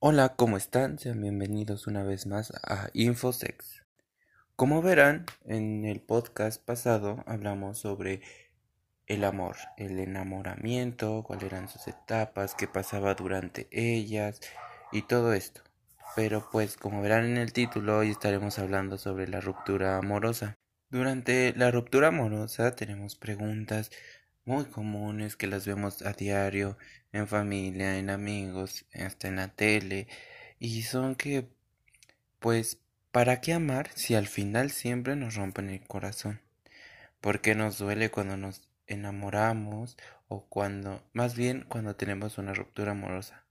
Hola, ¿cómo están? Sean bienvenidos una vez más a Infosex. Como verán, en el podcast pasado hablamos sobre el amor, el enamoramiento, cuáles eran sus etapas, qué pasaba durante ellas y todo esto. Pero pues como verán en el título, hoy estaremos hablando sobre la ruptura amorosa. Durante la ruptura amorosa tenemos preguntas muy comunes que las vemos a diario en familia, en amigos, hasta en la tele y son que pues ¿para qué amar si al final siempre nos rompen el corazón? ¿Por qué nos duele cuando nos enamoramos o cuando, más bien cuando tenemos una ruptura amorosa?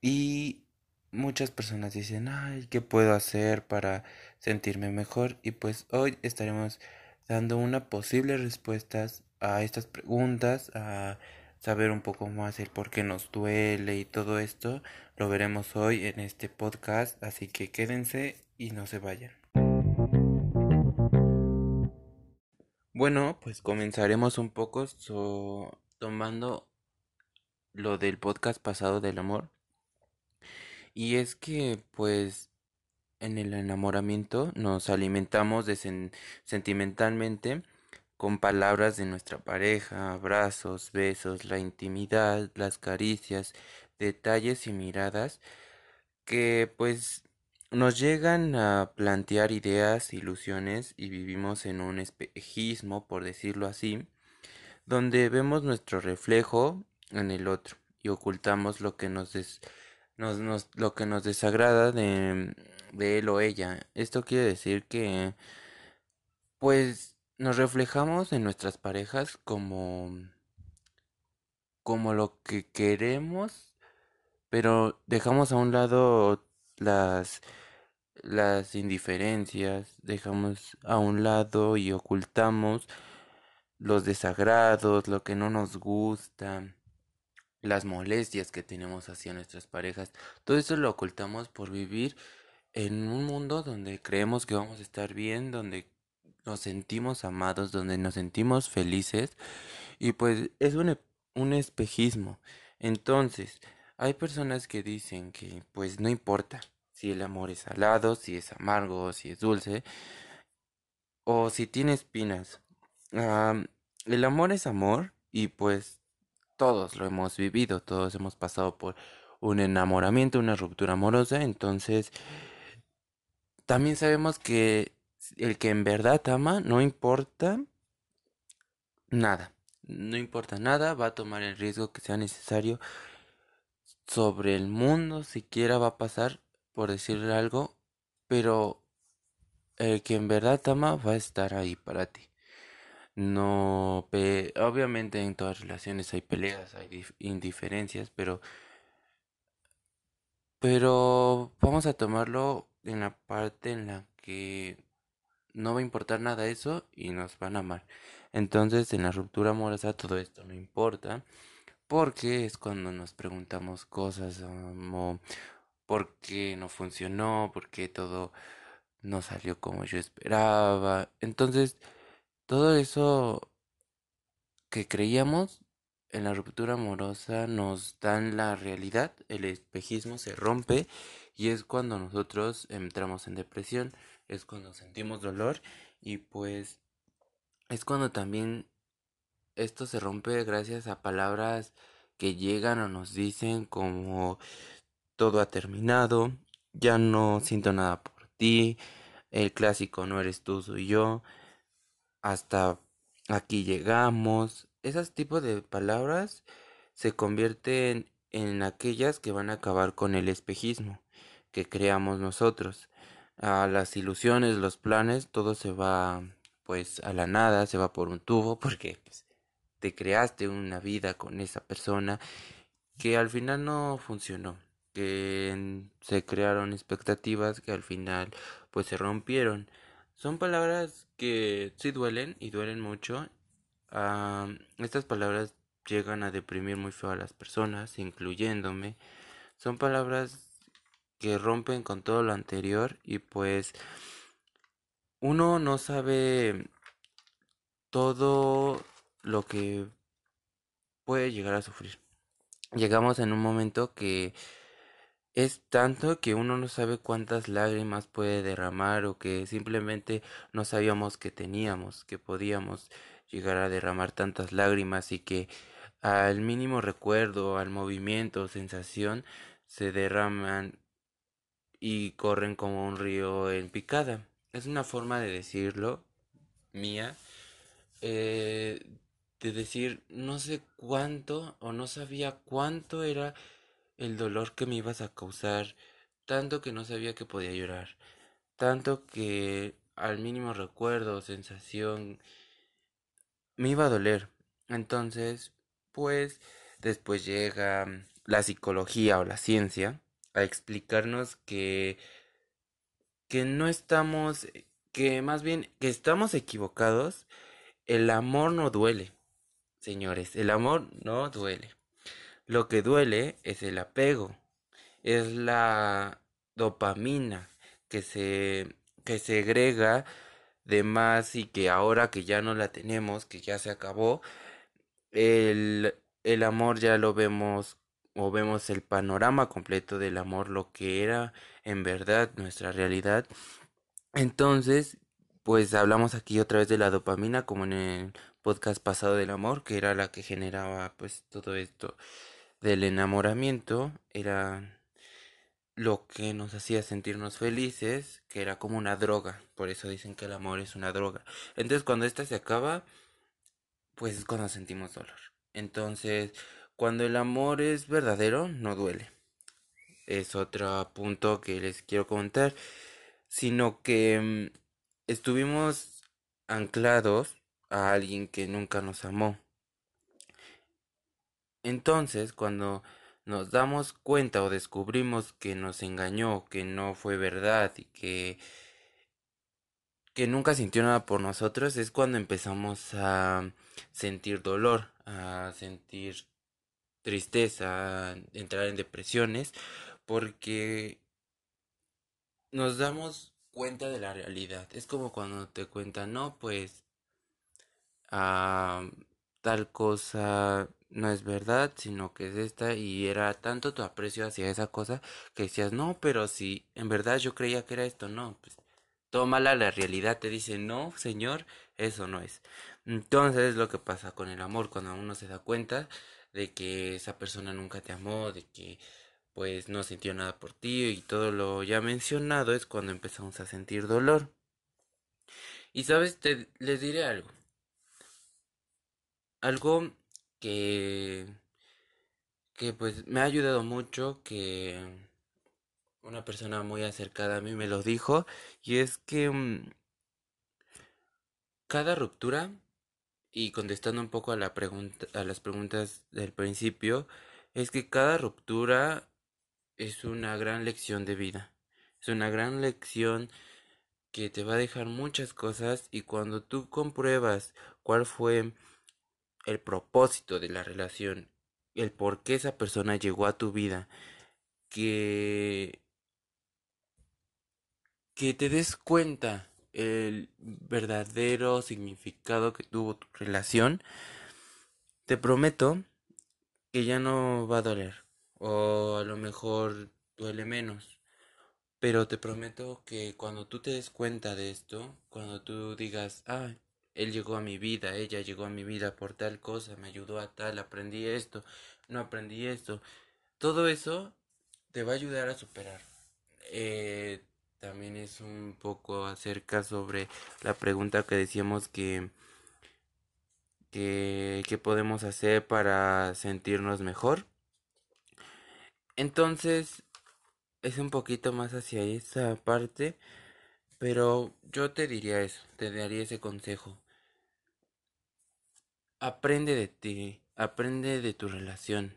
Y muchas personas dicen, ay, ¿qué puedo hacer para sentirme mejor? Y pues hoy estaremos dando una posible respuestas a estas preguntas, a saber un poco más el por qué nos duele y todo esto, lo veremos hoy en este podcast, así que quédense y no se vayan. Bueno, pues comenzaremos un poco tomando lo del podcast pasado del amor. Y es que, pues, en el enamoramiento nos alimentamos de sentimentalmente con palabras de nuestra pareja, abrazos, besos, la intimidad, las caricias, detalles y miradas que pues nos llegan a plantear ideas, ilusiones y vivimos en un espejismo, por decirlo así, donde vemos nuestro reflejo en el otro y ocultamos lo que nos, nos, lo que nos desagrada de, de él o ella. Esto quiere decir que pues nos reflejamos en nuestras parejas como como lo que queremos, pero dejamos a un lado las las indiferencias, dejamos a un lado y ocultamos los desagrados, lo que no nos gusta, las molestias que tenemos hacia nuestras parejas. Todo eso lo ocultamos por vivir en un mundo donde creemos que vamos a estar bien, donde nos sentimos amados, donde nos sentimos felices y pues es un, un espejismo. Entonces, hay personas que dicen que pues no importa si el amor es salado, si es amargo, si es dulce o si tiene espinas. el amor es amor y pues todos lo hemos vivido, todos hemos pasado por un enamoramiento, una ruptura amorosa, entonces también sabemos que el que en verdad ama, no importa nada, no importa nada, va a tomar el riesgo que sea necesario sobre el mundo, siquiera va a pasar por decirle algo, pero el que en verdad ama va a estar ahí para ti. No, obviamente en todas relaciones hay peleas, hay indiferencias, pero pero vamos a tomarlo en la parte en la que no va a importar nada eso y nos van a amar. Entonces en la ruptura amorosa todo esto no importa porque es cuando nos preguntamos cosas como por qué no funcionó, por qué todo no salió como yo esperaba. Entonces todo eso que creíamos en la ruptura amorosa nos dan la realidad, el espejismo se rompe y es cuando nosotros entramos en depresión es cuando sentimos dolor y pues es cuando también esto se rompe gracias a palabras que llegan o nos dicen como todo ha terminado, ya no siento nada por ti, el clásico no eres tú, soy yo, hasta aquí llegamos. Esos tipos de palabras se convierten en aquellas que van a acabar con el espejismo que creamos nosotros a las ilusiones, los planes, todo se va pues a la nada, se va por un tubo porque pues, te creaste una vida con esa persona que al final no funcionó, que se crearon expectativas que al final pues se rompieron. Son palabras que sí duelen y duelen mucho. estas palabras llegan a deprimir muy feo a las personas, incluyéndome. Son palabras que rompen con todo lo anterior y pues uno no sabe todo lo que puede llegar a sufrir. Llegamos en un momento que es tanto que uno no sabe cuántas lágrimas puede derramar o que simplemente no sabíamos que teníamos, que podíamos llegar a derramar tantas lágrimas y que al mínimo recuerdo, al movimiento, sensación, se derraman y corren como un río en picada. Es una forma de decirlo mía, eh, de decir no sé cuánto o no sabía cuánto era el dolor que me ibas a causar, tanto que no sabía que podía llorar, tanto que al mínimo recuerdo o sensación me iba a doler. Entonces, pues después llega la psicología o la ciencia a explicarnos que que no estamos que más bien que estamos equivocados, el amor no duele. Señores, el amor no duele. Lo que duele es el apego, es la dopamina que se que segrega de más y que ahora que ya no la tenemos, que ya se acabó, el, el amor ya lo vemos o vemos el panorama completo del amor, lo que era en verdad nuestra realidad. Entonces, pues hablamos aquí otra vez de la dopamina, como en el podcast pasado del amor, que era la que generaba pues todo esto del enamoramiento, era lo que nos hacía sentirnos felices, que era como una droga, por eso dicen que el amor es una droga. Entonces cuando esta se acaba, pues es cuando sentimos dolor. Entonces, cuando el amor es verdadero, no duele. Es otro punto que les quiero comentar, sino que mm, estuvimos anclados a alguien que nunca nos amó. Entonces, cuando nos damos cuenta o descubrimos que nos engañó, que no fue verdad y que que nunca sintió nada por nosotros, es cuando empezamos a sentir dolor, a sentir tristeza, a entrar en depresiones, porque nos damos cuenta de la realidad. Es como cuando te cuentan, no, pues tal cosa no es verdad, sino que es esta y era tanto tu aprecio hacia esa cosa que decías, no, pero si en verdad yo creía que era esto, no, pues tómala, la realidad te dice, no, señor, eso no es. Entonces es lo que pasa con el amor, cuando uno se da cuenta de que esa persona nunca te amó, de que pues no sintió nada por ti y todo lo ya mencionado es cuando empezamos a sentir dolor. Y sabes, te les diré algo. Algo que que pues me ha ayudado mucho que una persona muy acercada a mí me lo dijo y es que mm, cada ruptura y contestando un poco a la pregunta a las preguntas del principio es que cada ruptura es una gran lección de vida. Es una gran lección que te va a dejar muchas cosas y cuando tú compruebas cuál fue el propósito de la relación, el por qué esa persona llegó a tu vida, que que te des cuenta el verdadero significado que tuvo tu relación, te prometo que ya no va a doler o a lo mejor duele menos. Pero te prometo que cuando tú te des cuenta de esto, cuando tú digas, ah, él llegó a mi vida, ella llegó a mi vida por tal cosa, me ayudó a tal, aprendí esto, no aprendí esto, todo eso te va a ayudar a superar. Eh, también es un poco acerca sobre la pregunta que decíamos que que, podemos hacer para sentirnos mejor. Entonces, es un poquito más hacia esa parte, pero yo te diría eso, te daría ese consejo. Aprende de ti, aprende de tu relación.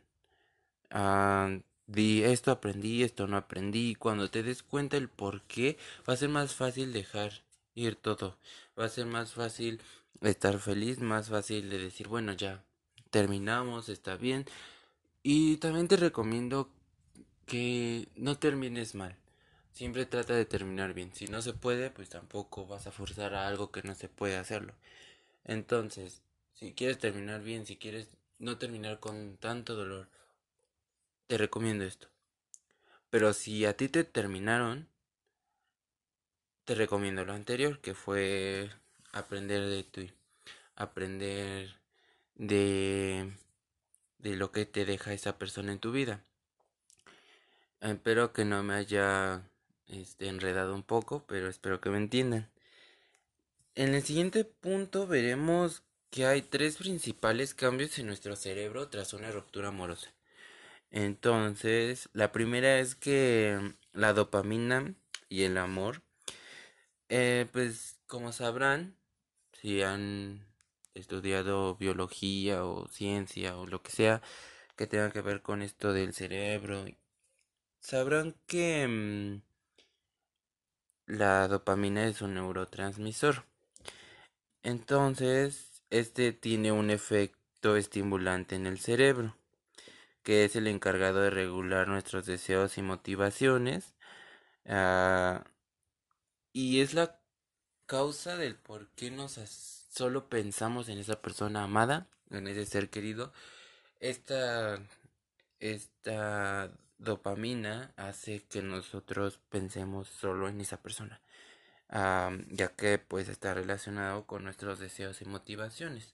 Ah, di esto aprendí, esto no aprendí. Cuando te des cuenta el por qué, va a ser más fácil dejar ir todo. Va a ser más fácil estar feliz, más fácil de decir, bueno, ya terminamos, está bien. Y también te recomiendo que no termines mal. Siempre trata de terminar bien. Si no se puede, pues tampoco vas a forzar a algo que no se puede hacerlo. Entonces, si quieres terminar bien, si quieres no terminar con tanto dolor, te recomiendo esto. Pero si a ti te terminaron, te recomiendo lo anterior, que fue aprender de tu, aprender de, de lo que te deja esa persona en tu vida. Espero que no me haya este, enredado un poco, pero espero que me entiendan. En el siguiente punto veremos que hay tres principales cambios en nuestro cerebro tras una ruptura amorosa. Entonces, la primera es que la dopamina y el amor, eh, pues como sabrán, si han estudiado biología o ciencia o lo que sea que tenga que ver con esto del cerebro, sabrán que mm, la dopamina es un neurotransmisor. Entonces, este tiene un efecto estimulante en el cerebro que es el encargado de regular nuestros deseos y motivaciones. Uh, y es la causa del por qué nos solo pensamos en esa persona amada, en ese ser querido. Esta, esta dopamina hace que nosotros pensemos solo en esa persona, uh, ya que pues está relacionado con nuestros deseos y motivaciones.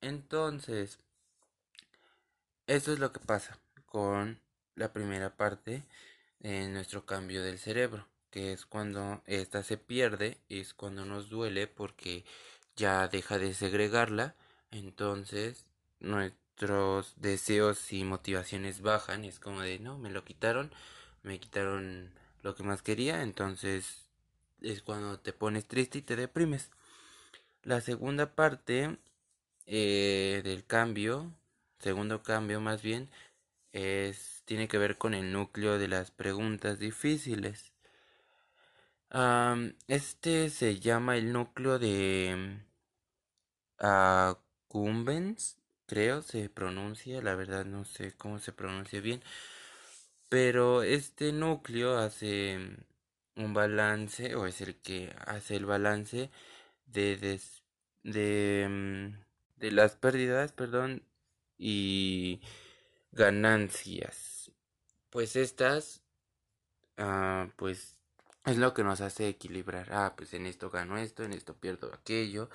Entonces, eso es lo que pasa con la primera parte de nuestro cambio del cerebro, que es cuando esta se pierde, es cuando nos duele porque ya deja de segregarla, entonces nuestros deseos y motivaciones bajan, es como de, no, me lo quitaron, me quitaron lo que más quería, entonces es cuando te pones triste y te deprimes. La segunda parte eh, del cambio segundo cambio más bien es tiene que ver con el núcleo de las preguntas difíciles. este se llama el núcleo de accumbens, creo se pronuncia, la verdad no sé cómo se pronuncia bien, pero este núcleo hace un balance o es el que hace el balance de de, mm, de las pérdidas, perdón, y ganancias. Pues estas, ah, pues es lo que nos hace equilibrar. Ah, pues en esto gano esto, en esto pierdo aquello.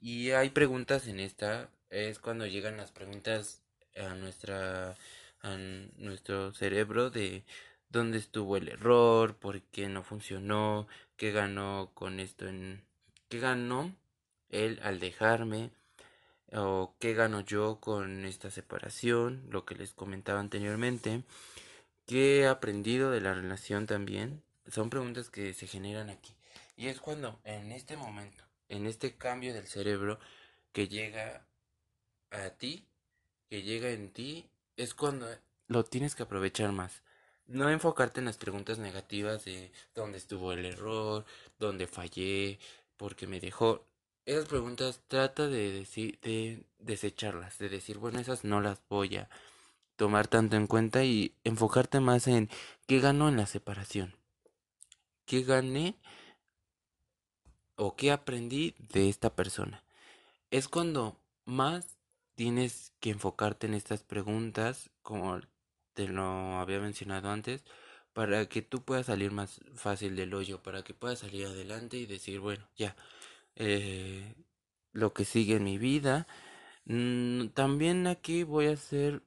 Y hay preguntas en esta, es cuando llegan las preguntas a nuestra a nuestro cerebro de dónde estuvo el error, por qué no funcionó, qué ganó con esto en qué ganó él al dejarme, o qué gano yo con esta separación, lo que les comentaba anteriormente, qué he aprendido de la relación también. Son preguntas que se generan aquí. Y es cuando en este momento, en este cambio del cerebro que llega a ti, que llega en ti, es cuando lo tienes que aprovechar más. No enfocarte en las preguntas negativas de dónde estuvo el error, dónde fallé, porque me dejó esas preguntas trata de decir, de desecharlas, de decir, bueno, esas no las voy a tomar tanto en cuenta y enfocarte más en qué ganó en la separación, qué gané o qué aprendí de esta persona. Es cuando más tienes que enfocarte en estas preguntas, como te lo había mencionado antes, para que tú puedas salir más fácil del hoyo, para que puedas salir adelante y decir, bueno, ya eh, lo que sigue en mi vida. Mm, también aquí voy a hacer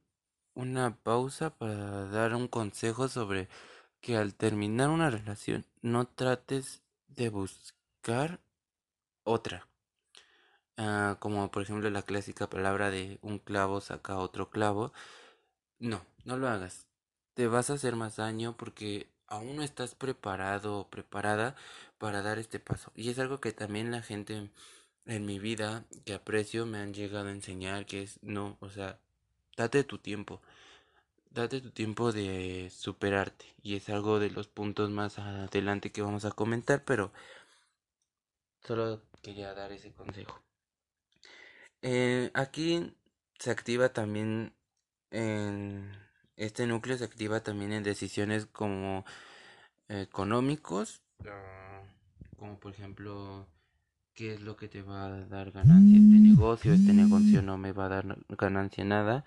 una pausa para dar un consejo sobre que al terminar una relación no trates de buscar otra. Ah, como por ejemplo la clásica palabra de un clavo saca otro clavo. No, no lo hagas. Te vas a hacer más daño porque aún no estás preparado o preparada para dar este paso. Y es algo que también la gente en mi vida que aprecio me han llegado a enseñar que es no, o sea, date tu tiempo. Date tu tiempo de superarte. Y es algo de los puntos más adelante que vamos a comentar, pero solo quería dar ese consejo. Eh, aquí se activa también en este núcleo se activa también en decisiones como económicos, ah, como por ejemplo qué es lo que te va a dar ganancia este negocio, este negocio no me va a dar ganancia nada.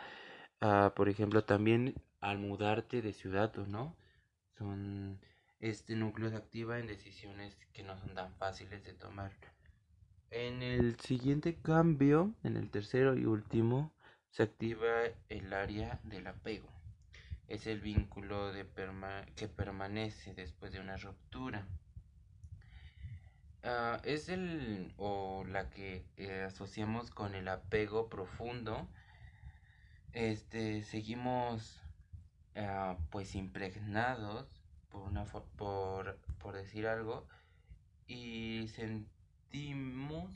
Ah, por ejemplo, también al mudarte de ciudad o no, son este núcleo se activa en decisiones que no son tan fáciles de tomar. En el siguiente cambio, en el tercero y último, se activa el área del apego. Es el vínculo que permanece después de una ruptura. Ah, es el o la que eh, asociamos con el apego profundo. Este seguimos ah, pues impregnados por una por, por decir algo y sentimos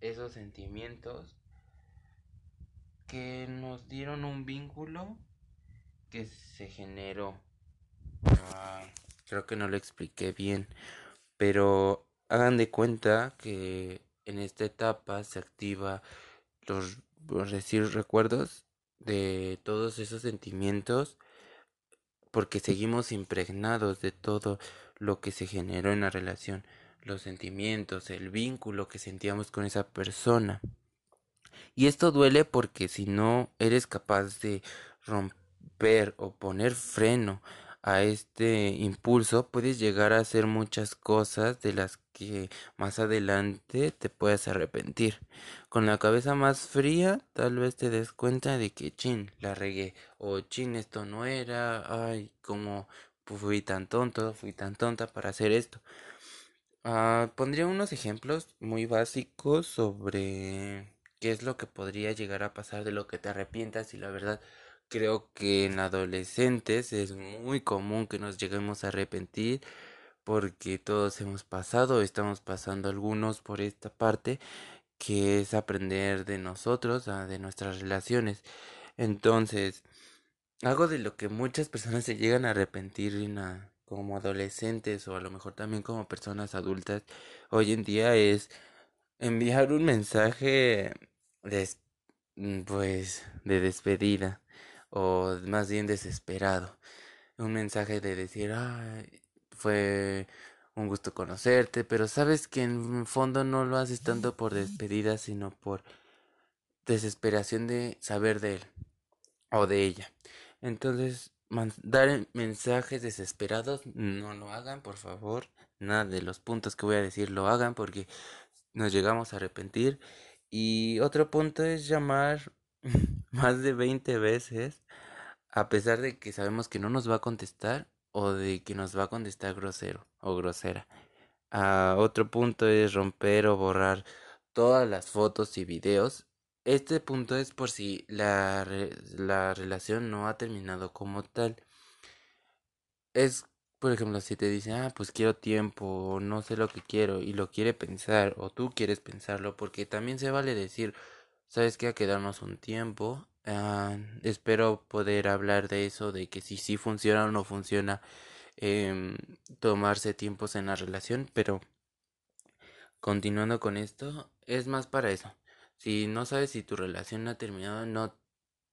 esos sentimientos que nos dieron un vínculo que se generó. Ah, creo que no lo expliqué bien, pero hagan de cuenta que en esta etapa se activa los, recuerdos de todos esos sentimientos porque seguimos impregnados de todo lo que se generó en la relación, los sentimientos, el vínculo que sentíamos con esa persona. Y esto duele porque si no eres capaz de romper o poner freno a este impulso, puedes llegar a hacer muchas cosas de las que más adelante te puedes arrepentir. Con la cabeza más fría, tal vez te des cuenta de que chin, la regué, o chin, esto no era, ay, como fui tan tonto, fui tan tonta para hacer esto. Ah, pondría unos ejemplos muy básicos sobre qué es lo que podría llegar a pasar de lo que te arrepientas y la verdad creo que en adolescentes es muy común que nos lleguemos a arrepentir porque todos hemos pasado, estamos pasando algunos por esta parte que es aprender de nosotros, ah, de nuestras relaciones. Entonces, algo de lo que muchas personas se llegan a arrepentir como adolescentes o a lo mejor también como personas adultas hoy en día es enviar un mensaje de, mm, pues de despedida o más bien desesperado. Un mensaje de decir, Ay, fue un gusto conocerte, pero sabes que en fondo no lo haces tanto por despedida, sino por desesperación de saber de él o de ella. Entonces, dar mensajes desesperados, no lo hagan, por favor. Nada de los puntos que voy a decir lo hagan porque nos llegamos a arrepentir. Y otro punto es llamar más de 20 veces, a pesar de que sabemos que no nos va a contestar o de que nos va a contestar grosero o grosera. Ah, otro punto es romper o borrar todas las fotos y videos. Este punto es por si la, la relación no ha terminado como tal. Es por ejemplo, si te dicen, ah, pues quiero tiempo, o no sé lo que quiero, y lo quiere pensar, o tú quieres pensarlo, porque también se vale decir, sabes que a quedarnos un tiempo, ah, espero poder hablar de eso, de que si sí funciona o no funciona, em, tomarse tiempos en la relación, pero continuando con esto, es más para eso. Si no sabes si tu relación ha terminado, no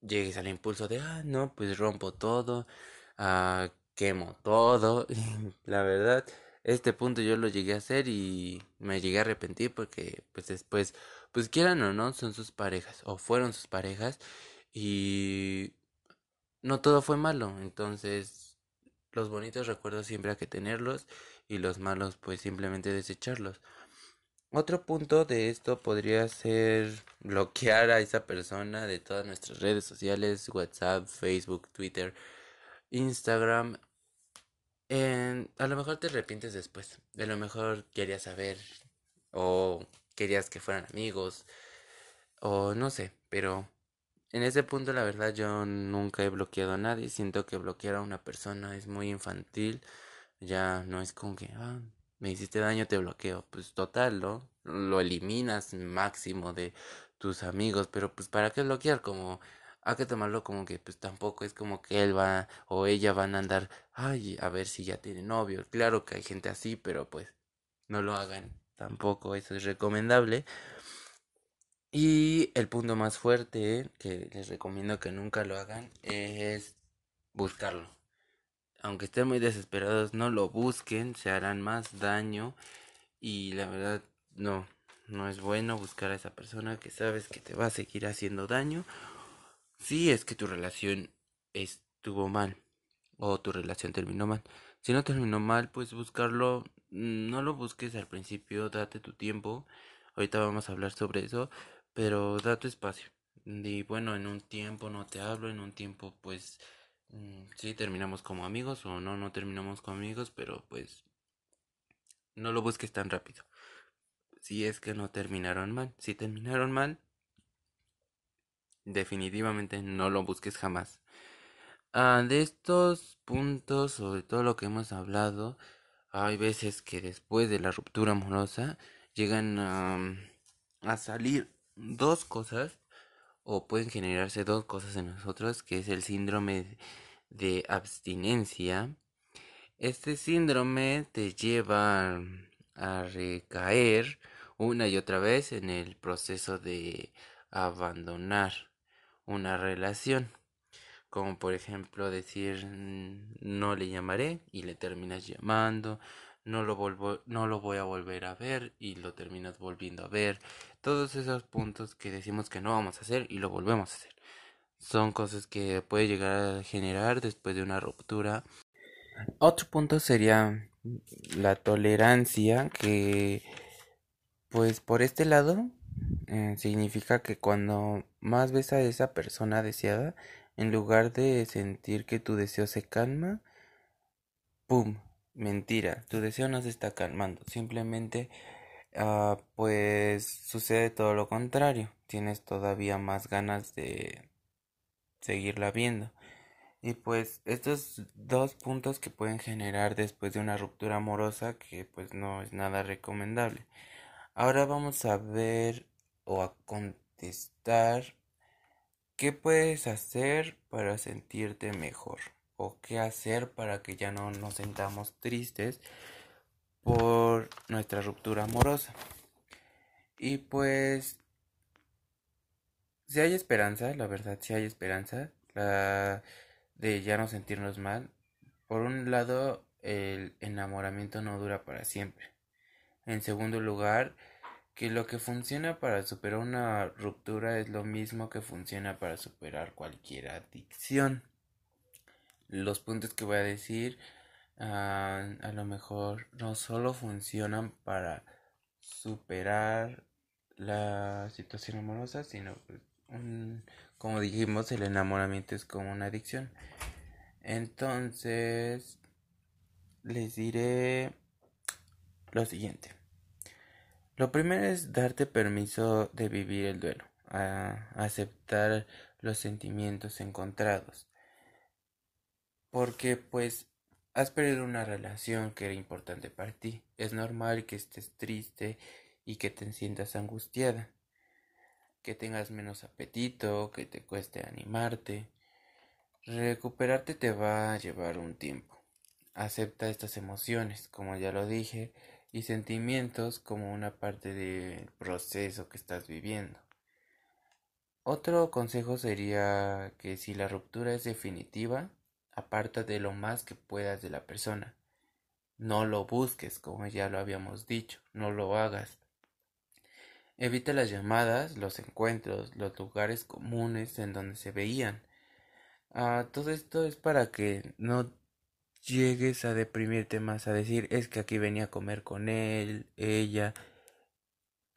llegues al impulso de, ah, no, pues rompo todo, ah, quemo todo. la verdad, este punto yo lo llegué a hacer y me llegué a arrepentir porque pues después, pues quieran o no, son sus parejas o fueron sus parejas y no todo fue malo. Entonces, los bonitos recuerdos siempre hay que tenerlos y los malos pues simplemente desecharlos. Otro punto de esto podría ser bloquear a esa persona de todas nuestras redes sociales, WhatsApp, Facebook, Twitter, Instagram. a lo mejor te arrepientes después. A lo mejor querías saber. O querías que fueran amigos. O no sé. Pero en ese punto la verdad yo nunca he bloqueado a nadie. Siento que bloquear a una persona es muy infantil. Ya no es como que, ah, me hiciste daño, te bloqueo. Pues total, ¿no? Lo eliminas máximo de tus amigos. Pero pues ¿para qué bloquear? Como hay que tomarlo como que pues tampoco es como que él va o ella van a andar, ay, a ver si ya tiene novio. Claro que hay gente así, pero pues no lo hagan. Tampoco eso es recomendable. Y el punto más fuerte que les recomiendo que nunca lo hagan es buscarlo. Aunque estén muy desesperados, no lo busquen, se harán más daño y la verdad no, no es bueno buscar a esa persona que sabes que te va a seguir haciendo daño si es que tu relación estuvo mal o tu relación terminó mal. Si no terminó mal, pues buscarlo, mm, no lo busques al principio, date tu tiempo. Ahorita vamos a hablar sobre eso, pero date espacio. Y bueno, en un tiempo no te hablo, en un tiempo pues mm, sí terminamos como amigos o no, no terminamos como amigos, pero pues no lo busques tan rápido. Si es que no terminaron mal, si terminaron mal, definitivamente no lo busques jamás. Ah, de estos puntos, sobre todo lo que hemos hablado, hay veces que después de la ruptura amorosa llegan a, salir dos cosas o pueden generarse dos cosas en nosotros, que es el síndrome de abstinencia. Este síndrome te lleva a recaer una y otra vez en el proceso de abandonar una relación como por ejemplo decir no le llamaré y le terminas llamando, no lo, volvo, no lo voy a volver a ver y lo terminas volviendo a ver. Todos esos puntos que decimos que no vamos a hacer y lo volvemos a hacer. Son cosas que puede llegar a generar después de una ruptura. Otro punto sería la tolerancia que pues por este lado eh, significa que cuando más ves a esa persona deseada en lugar de sentir que tu deseo se calma, ¡pum! Mentira, tu deseo no se está calmando, simplemente ah, pues sucede todo lo contrario, tienes todavía más ganas de seguirla viendo. Y pues estos dos puntos que pueden generar después de una ruptura amorosa que pues no es nada recomendable. Ahora vamos a ver o a contestar ¿Qué puedes hacer para sentirte mejor? ¿O qué hacer para que ya no nos sentamos tristes por nuestra ruptura amorosa? Y pues, si hay esperanza, la verdad, si hay esperanza de ya no sentirnos mal. Por un lado, el enamoramiento no dura para siempre. En segundo lugar, que lo que funciona para superar una ruptura es lo mismo que funciona para superar cualquier adicción. Los puntos que voy a decir ah, a lo mejor no solo funcionan para superar la situación amorosa, sino pues, como dijimos, el enamoramiento es como una adicción. Entonces, les diré lo siguiente. Lo primero es darte permiso de vivir el duelo, a aceptar los sentimientos encontrados. Porque pues has perdido una relación que era importante para ti. Es normal que estés triste y que te sientas angustiada, que tengas menos apetito, que te cueste animarte. Recuperarte te va a llevar un tiempo. Acepta estas emociones, como ya lo dije, y sentimientos como una parte del proceso que estás viviendo. Otro consejo sería que si la ruptura es definitiva, aparta de lo más que puedas de la persona. No lo busques, como ya lo habíamos dicho, no lo hagas. Evita las llamadas, los encuentros, los lugares comunes en donde se veían. Ah, todo esto es para que no llegues a deprimirte más, a decir, es que aquí venía a comer con él, ella,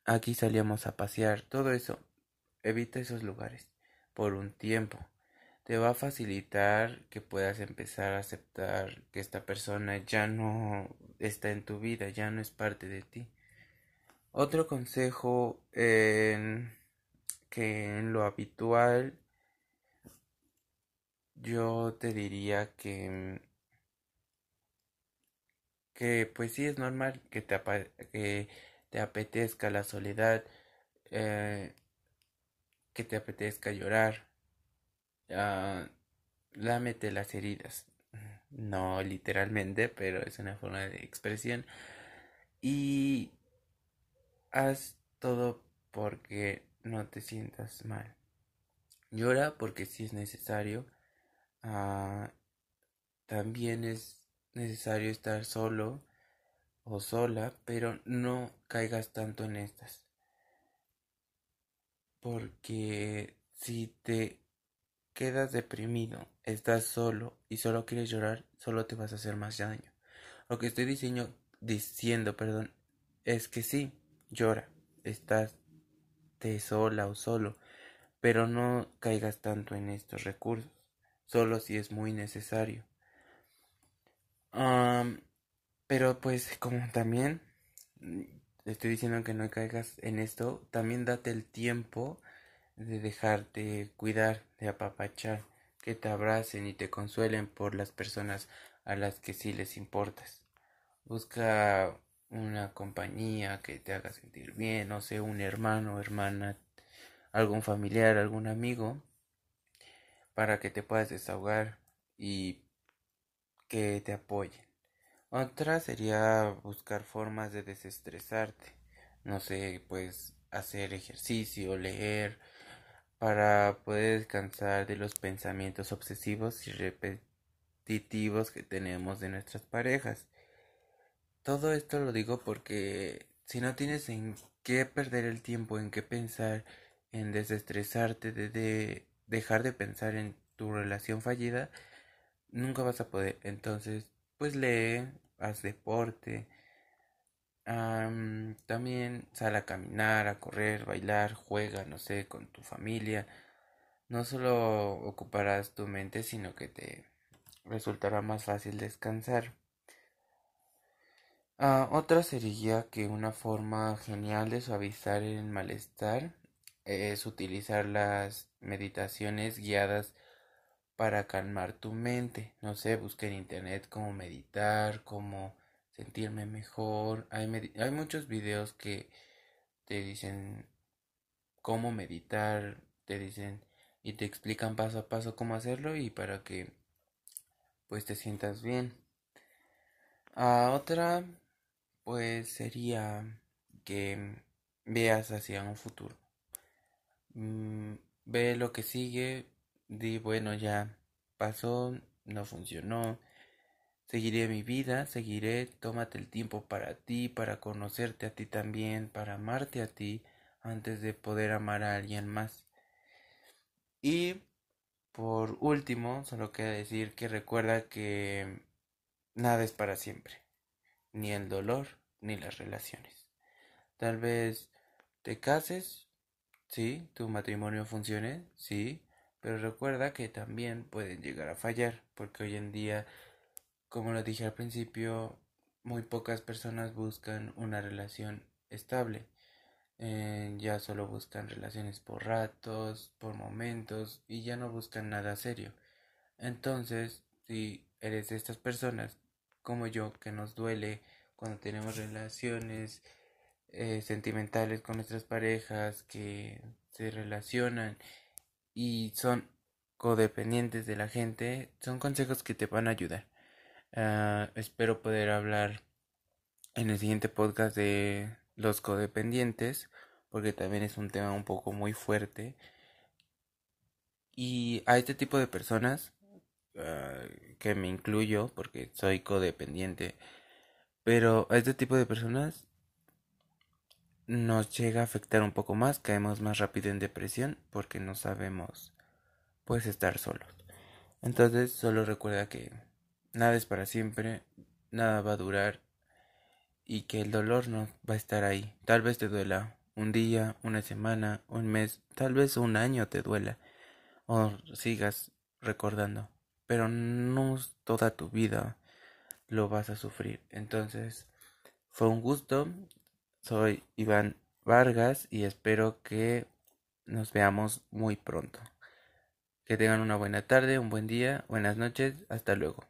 aquí salíamos a pasear, todo eso. Evita esos lugares por un tiempo. Te va a facilitar que puedas empezar a aceptar que esta persona ya no está en tu vida, ya no es parte de ti. Otro consejo que en lo habitual yo te diría que que pues sí es normal que te, que te apetezca la soledad, eh, que te apetezca llorar, uh, lámete las heridas, no literalmente, pero es una forma de expresión y haz todo porque no te sientas mal. Llora porque si es necesario. Ah, también es necesario estar solo o sola, pero no caigas tanto en estas. Porque si te quedas deprimido, estás solo y solo quieres llorar, solo te vas a hacer más daño. Lo que estoy diciendo, diciendo, perdón, es que sí, llora, estás de sola o solo, pero no caigas tanto en estos recursos, solo si es muy necesario. Pero pues como también mm, estoy diciendo que no caigas en esto, también date el tiempo de dejarte cuidar, de apapachar, que te abracen y te consuelen por las personas a las que sí les importas. Busca una compañía que te haga sentir bien, no sé, un hermano, hermana, algún familiar, algún amigo, para que te puedas desahogar y que te apoyen. Otra sería buscar formas de desestresarte. No sé, pues hacer ejercicio, leer, para poder descansar de los pensamientos obsesivos y repetitivos que tenemos de nuestras parejas. Todo esto lo digo porque si no tienes en qué perder el tiempo, en qué pensar, en desestresarte, de, dejar de pensar en tu relación fallida, nunca vas a poder. Entonces, pues lee, haz deporte, también sal a caminar, a correr, bailar, juega, no sé, con tu familia. No solo ocuparás tu mente, sino que te resultará más fácil descansar. Ah, otra sería que una forma genial de suavizar el malestar es utilizar las meditaciones guiadas para calmar tu mente. No sé, busca en internet cómo meditar, cómo sentirme mejor. Hay, muchos videos que te dicen cómo meditar, te dicen y te explican paso a paso cómo hacerlo y para que pues te sientas bien. A otra pues sería que veas hacia un futuro. Mm, ve lo que sigue, di bueno ya pasó, no funcionó, Seguiré mi vida, seguiré, tómate el tiempo para ti, para conocerte a ti también, para amarte a ti, antes de poder amar a alguien más. Y por último, solo queda decir que recuerda que nada es para siempre, ni el dolor, ni las relaciones. Tal vez te cases, sí, tu matrimonio funcione, sí, pero recuerda que también pueden llegar a fallar, porque hoy en día como lo dije al principio, muy pocas personas buscan una relación estable. Eh, ya solo buscan relaciones por ratos, por momentos y ya no buscan nada serio. Entonces, si eres de estas personas como yo que nos duele cuando tenemos relaciones eh, sentimentales con nuestras parejas que se relacionan y son codependientes de la gente, son consejos que te van a ayudar. Ah, espero poder hablar en el siguiente podcast de los codependientes, porque también es un tema un poco muy fuerte. Y a este tipo de personas, ah, que me incluyo, porque soy codependiente, pero a este tipo de personas nos llega a afectar un poco más, caemos más rápido en depresión porque no sabemos pues estar solos. Entonces solo recuerda que nada es para siempre, nada va a durar y que el dolor no va a estar ahí. Tal vez te duela un día, una semana, un mes, tal vez un año te duela o sigas recordando, pero no toda tu vida lo vas a sufrir. Entonces, fue un gusto. Soy Iván Vargas y espero que nos veamos muy pronto. Que tengan una buena tarde, un buen día, buenas noches, hasta luego.